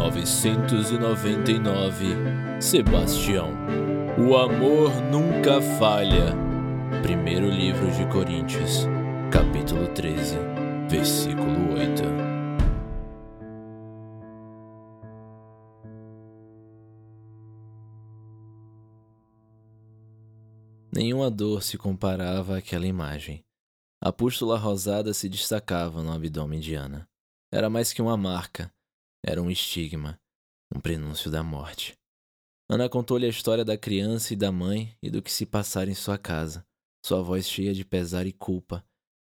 1999 Sebastião O amor nunca falha. Primeiro livro de Coríntios, capítulo 13, versículo 8. Nenhuma dor se comparava àquela imagem. A pústula rosada se destacava no abdômen de Ana. Era mais que uma marca, era um estigma, um prenúncio da morte. Ana contou-lhe a história da criança e da mãe e do que se passara em sua casa, sua voz cheia de pesar e culpa,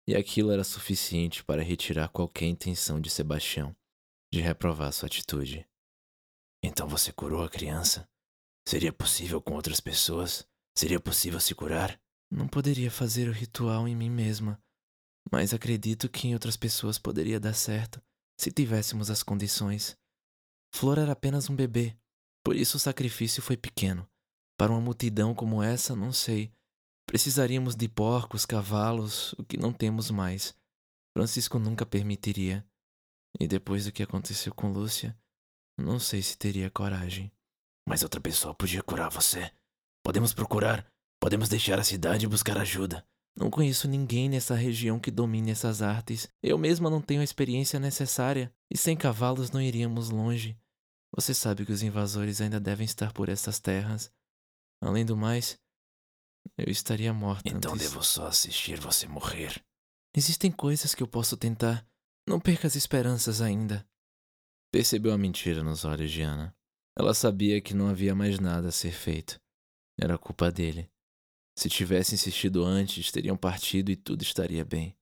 e aquilo era suficiente para retirar qualquer intenção de Sebastião de reprovar sua atitude. Então você curou a criança? Seria possível com outras pessoas? Seria possível se curar? Não poderia fazer o ritual em mim mesma, mas acredito que em outras pessoas poderia dar certo se tivéssemos as condições. Flor era apenas um bebê, por isso o sacrifício foi pequeno. Para uma multidão como essa, não sei. Precisaríamos de porcos, cavalos, o que não temos mais. Francisco nunca permitiria. E depois do que aconteceu com Lúcia, não sei se teria coragem. Mas outra pessoa podia curar você. Podemos procurar. Podemos deixar a cidade e buscar ajuda. Não conheço ninguém nessa região que domine essas artes. Eu mesma não tenho a experiência necessária, e sem cavalos não iríamos longe. Você sabe que os invasores ainda devem estar por essas terras. Além do mais, eu estaria morta. Então antes. devo só assistir você morrer. Existem coisas que eu posso tentar. Não perca as esperanças ainda. Percebeu a mentira nos olhos de Ana. Ela sabia que não havia mais nada a ser feito. Era culpa dele. Se tivesse insistido antes, teriam partido e tudo estaria bem.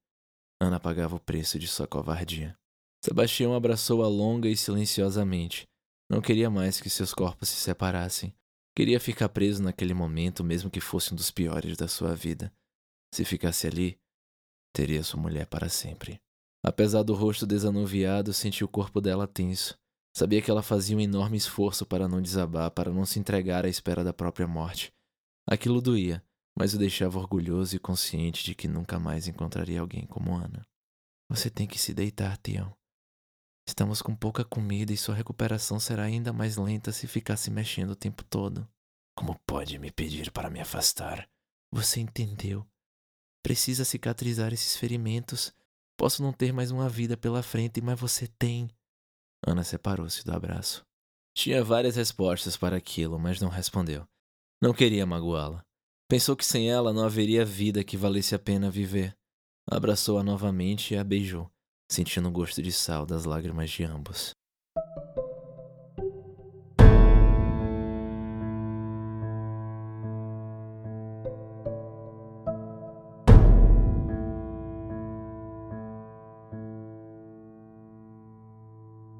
Ana pagava o preço de sua covardia. Sebastião abraçou-a longa e silenciosamente. Não queria mais que seus corpos se separassem. Queria ficar preso naquele momento, mesmo que fosse um dos piores da sua vida. Se ficasse ali, teria sua mulher para sempre. Apesar do rosto desanuviado, sentiu o corpo dela tenso. Sabia que ela fazia um enorme esforço para não desabar, para não se entregar à espera da própria morte. Aquilo doía, mas o deixava orgulhoso e consciente de que nunca mais encontraria alguém como Ana. Você tem que se deitar, Tião. Estamos com pouca comida e sua recuperação será ainda mais lenta se ficar se mexendo o tempo todo. Como pode me pedir para me afastar? Você entendeu. Precisa cicatrizar esses ferimentos. Posso não ter mais uma vida pela frente, mas você tem. Ana separou-se do abraço. Tinha várias respostas para aquilo, mas não respondeu. Não queria magoá-la. Pensou que sem ela não haveria vida que valesse a pena viver. Abraçou-a novamente e a beijou, sentindo o gosto de sal das lágrimas de ambos.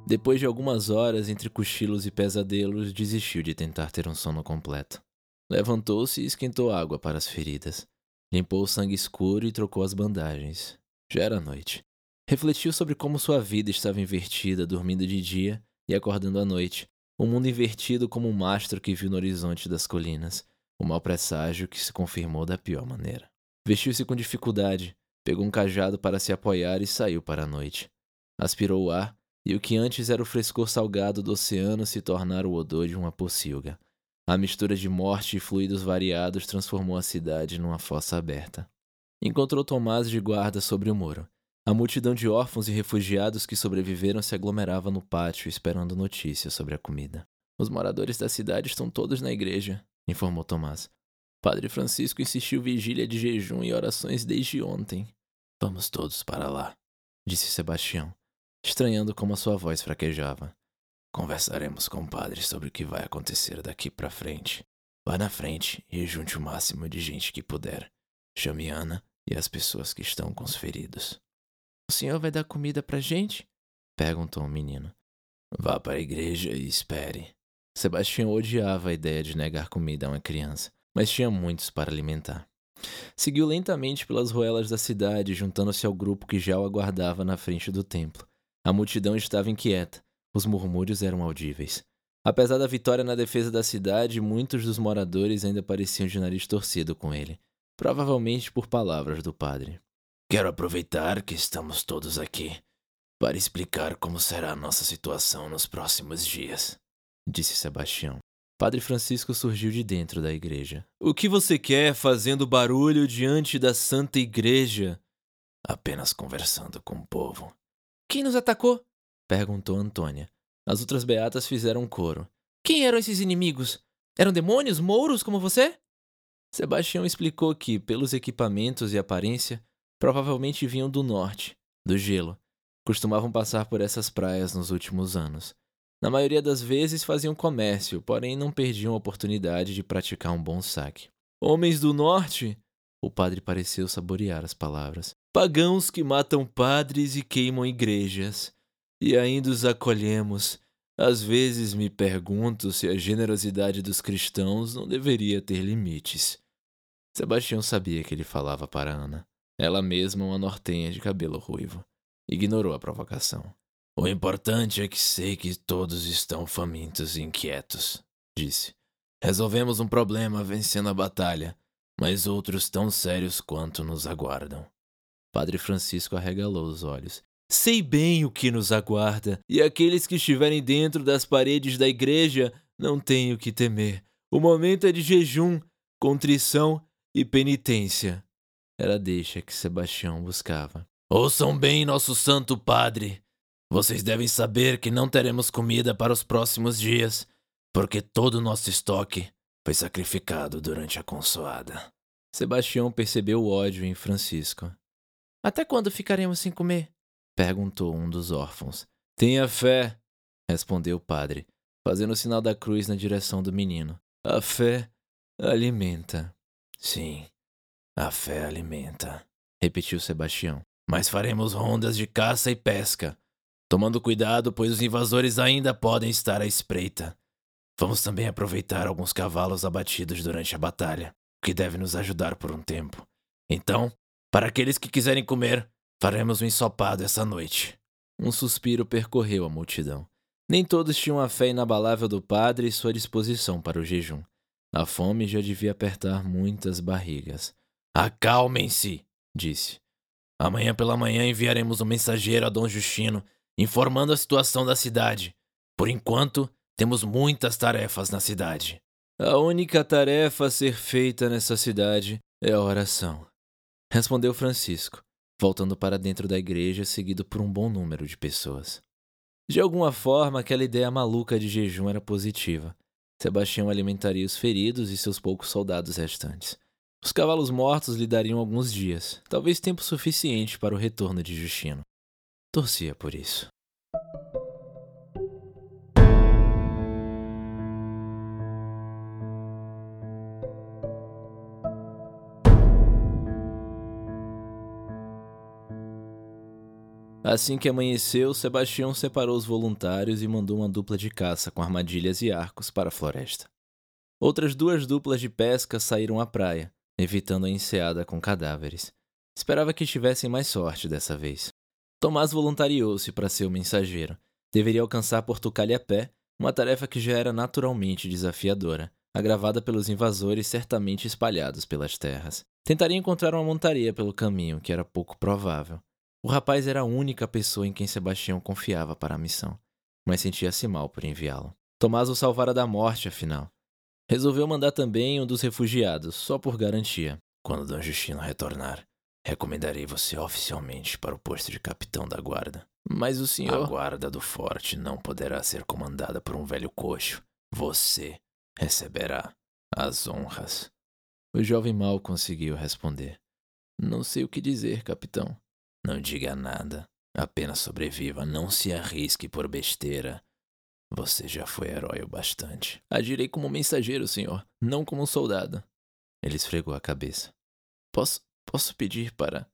Depois de algumas horas entre cochilos e pesadelos, desistiu de tentar ter um sono completo. Levantou-se e esquentou água para as feridas. Limpou o sangue escuro e trocou as bandagens. Já era noite. Refletiu sobre como sua vida estava invertida, dormindo de dia e acordando à noite. O um mundo invertido como um mastro que viu no horizonte das colinas. O mau presságio que se confirmou da pior maneira. Vestiu-se com dificuldade, pegou um cajado para se apoiar e saiu para a noite. Aspirou o ar, e o que antes era o frescor salgado do oceano se tornara o odor de uma pocilga. A mistura de morte e fluidos variados transformou a cidade numa fossa aberta. Encontrou Tomás de guarda sobre o muro. A multidão de órfãos e refugiados que sobreviveram se aglomerava no pátio esperando notícias sobre a comida. Os moradores da cidade estão todos na igreja, informou Tomás. Padre Francisco insistiu vigília de jejum e orações desde ontem. Vamos todos para lá, disse Sebastião, estranhando como a sua voz fraquejava. Conversaremos com o padre sobre o que vai acontecer daqui para frente. Vá na frente e junte o máximo de gente que puder. Chame Ana e as pessoas que estão com os feridos. O senhor vai dar comida pra gente? perguntou o menino. Vá para a igreja e espere. Sebastião odiava a ideia de negar comida a uma criança, mas tinha muitos para alimentar. Seguiu lentamente pelas ruelas da cidade, juntando-se ao grupo que já o aguardava na frente do templo. A multidão estava inquieta, os murmúrios eram audíveis. Apesar da vitória na defesa da cidade, muitos dos moradores ainda pareciam de nariz torcido com ele, provavelmente por palavras do padre. Quero aproveitar que estamos todos aqui para explicar como será a nossa situação nos próximos dias, disse Sebastião. Padre Francisco surgiu de dentro da igreja. O que você quer fazendo barulho diante da Santa Igreja? Apenas conversando com o povo. Quem nos atacou? Perguntou Antônia. As outras beatas fizeram um coro. Quem eram esses inimigos? Eram demônios, mouros como você? Sebastião explicou que, pelos equipamentos e aparência, provavelmente vinham do norte, do gelo. Costumavam passar por essas praias nos últimos anos. Na maioria das vezes faziam comércio, porém não perdiam a oportunidade de praticar um bom saque. Homens do norte? O padre pareceu saborear as palavras. Pagãos que matam padres e queimam igrejas. E ainda os acolhemos. Às vezes me pergunto se a generosidade dos cristãos não deveria ter limites. Sebastião sabia que ele falava para Ana, ela mesma uma nortenha de cabelo ruivo. Ignorou a provocação. O importante é que sei que todos estão famintos e inquietos, disse. Resolvemos um problema vencendo a batalha, mas outros tão sérios quanto nos aguardam. Padre Francisco arregalou os olhos. Sei bem o que nos aguarda, e aqueles que estiverem dentro das paredes da igreja não têm o que temer. O momento é de jejum, contrição e penitência. Era a deixa que Sebastião buscava. Ouçam bem, nosso santo padre. Vocês devem saber que não teremos comida para os próximos dias, porque todo o nosso estoque foi sacrificado durante a consoada. Sebastião percebeu o ódio em Francisco. Até quando ficaremos sem comer? Perguntou um dos órfãos. Tenha fé, respondeu o padre, fazendo o sinal da cruz na direção do menino. A fé alimenta. Sim, a fé alimenta, repetiu Sebastião. Mas faremos rondas de caça e pesca, tomando cuidado, pois os invasores ainda podem estar à espreita. Vamos também aproveitar alguns cavalos abatidos durante a batalha, o que deve nos ajudar por um tempo. Então, para aqueles que quiserem comer, faremos um ensopado essa noite. Um suspiro percorreu a multidão. Nem todos tinham a fé inabalável do padre e sua disposição para o jejum. A fome já devia apertar muitas barrigas. Acalmem-se, disse. Amanhã pela manhã enviaremos um mensageiro a Dom Justino, informando a situação da cidade. Por enquanto, temos muitas tarefas na cidade. A única tarefa a ser feita nessa cidade é a oração, respondeu Francisco, voltando para dentro da igreja, seguido por um bom número de pessoas. De alguma forma, aquela ideia maluca de jejum era positiva. Sebastião alimentaria os feridos e seus poucos soldados restantes. Os cavalos mortos lhe dariam alguns dias, talvez tempo suficiente para o retorno de Justino. Torcia por isso. Assim que amanheceu, Sebastião separou os voluntários e mandou uma dupla de caça com armadilhas e arcos para a floresta. Outras duas duplas de pesca saíram à praia, evitando a enseada com cadáveres. Esperava que tivessem mais sorte dessa vez. Tomás voluntariou-se para ser o mensageiro. Deveria alcançar Portugal a pé, uma tarefa que já era naturalmente desafiadora, agravada pelos invasores certamente espalhados pelas terras. Tentaria encontrar uma montaria pelo caminho, que era pouco provável. O rapaz era a única pessoa em quem Sebastião confiava para a missão, mas sentia-se mal por enviá-lo. Tomás o salvara da morte, afinal. Resolveu mandar também um dos refugiados, só por garantia. Quando Dom Justino retornar, recomendarei você oficialmente para o posto de capitão da guarda. Mas o senhor. A guarda do forte não poderá ser comandada por um velho coxo. Você receberá as honras. O jovem mal conseguiu responder. Não sei o que dizer, capitão. Não diga nada. Apenas sobreviva. Não se arrisque por besteira. Você já foi herói o bastante. Agirei como mensageiro, senhor, não como um soldado. Ele esfregou a cabeça. Posso, posso pedir para.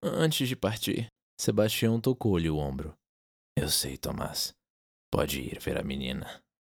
Antes de partir. Sebastião tocou-lhe o ombro. Eu sei, Tomás. Pode ir ver a menina.